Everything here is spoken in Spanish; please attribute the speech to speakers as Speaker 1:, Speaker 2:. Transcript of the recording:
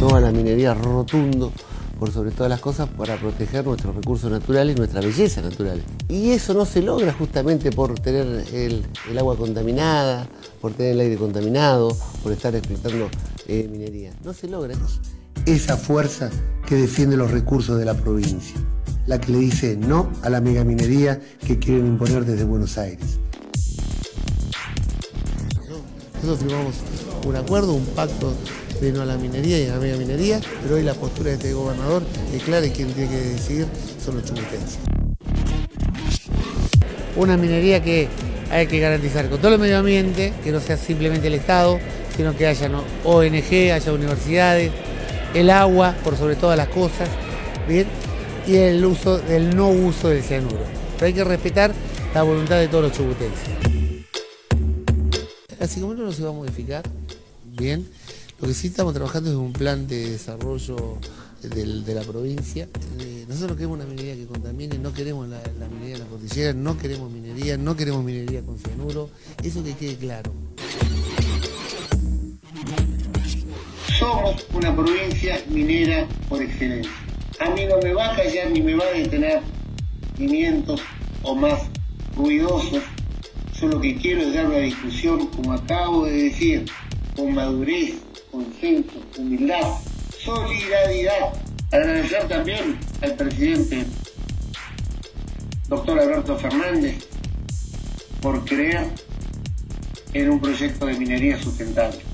Speaker 1: no a la minería rotundo por sobre todas las cosas para proteger nuestros recursos naturales nuestra belleza natural. Y eso no se logra justamente por tener el, agua contaminada, por tener el aire contaminado, por estar explotando eh, minería. No se logra. Esa fuerza que defiende los recursos de la provincia, la que le dice no a la megaminería que quieren imponer desde Buenos Aires. Nosotros firmamos un acuerdo, un pacto de no a la minería y a la mega minería, pero hoy la postura de este gobernador es clara y quien tiene que decidir son los chumutenses. Una minería que hay que garantizar con todo el medio ambiente, que no sea simplemente el Estado, sino que haya ONG, haya universidades, el agua por sobre todas las cosas, ¿bien? y el uso del no uso del cianuro. Pero hay que respetar la voluntad de todos los chubutenses. Así como no se va a modificar, bien, lo que sí estamos trabajando es un plan de desarrollo de la provincia. Eh, nosotros queremos una minería que contamine, no queremos la, minería en la cordillera, no queremos minería, no queremos minería con cianuro. Eso que quede claro.
Speaker 2: Somos una provincia minera por excelencia. A mí no me va a callar ni me va a detener pimientos o más ruidosos. Yo lo que quiero es dar una discusión, como acabo de decir, con madurez, consenso, humildad, solidaridad. Agradecer también al presidente, doctor Alberto Fernández, por creer en un proyecto de minería sustentable.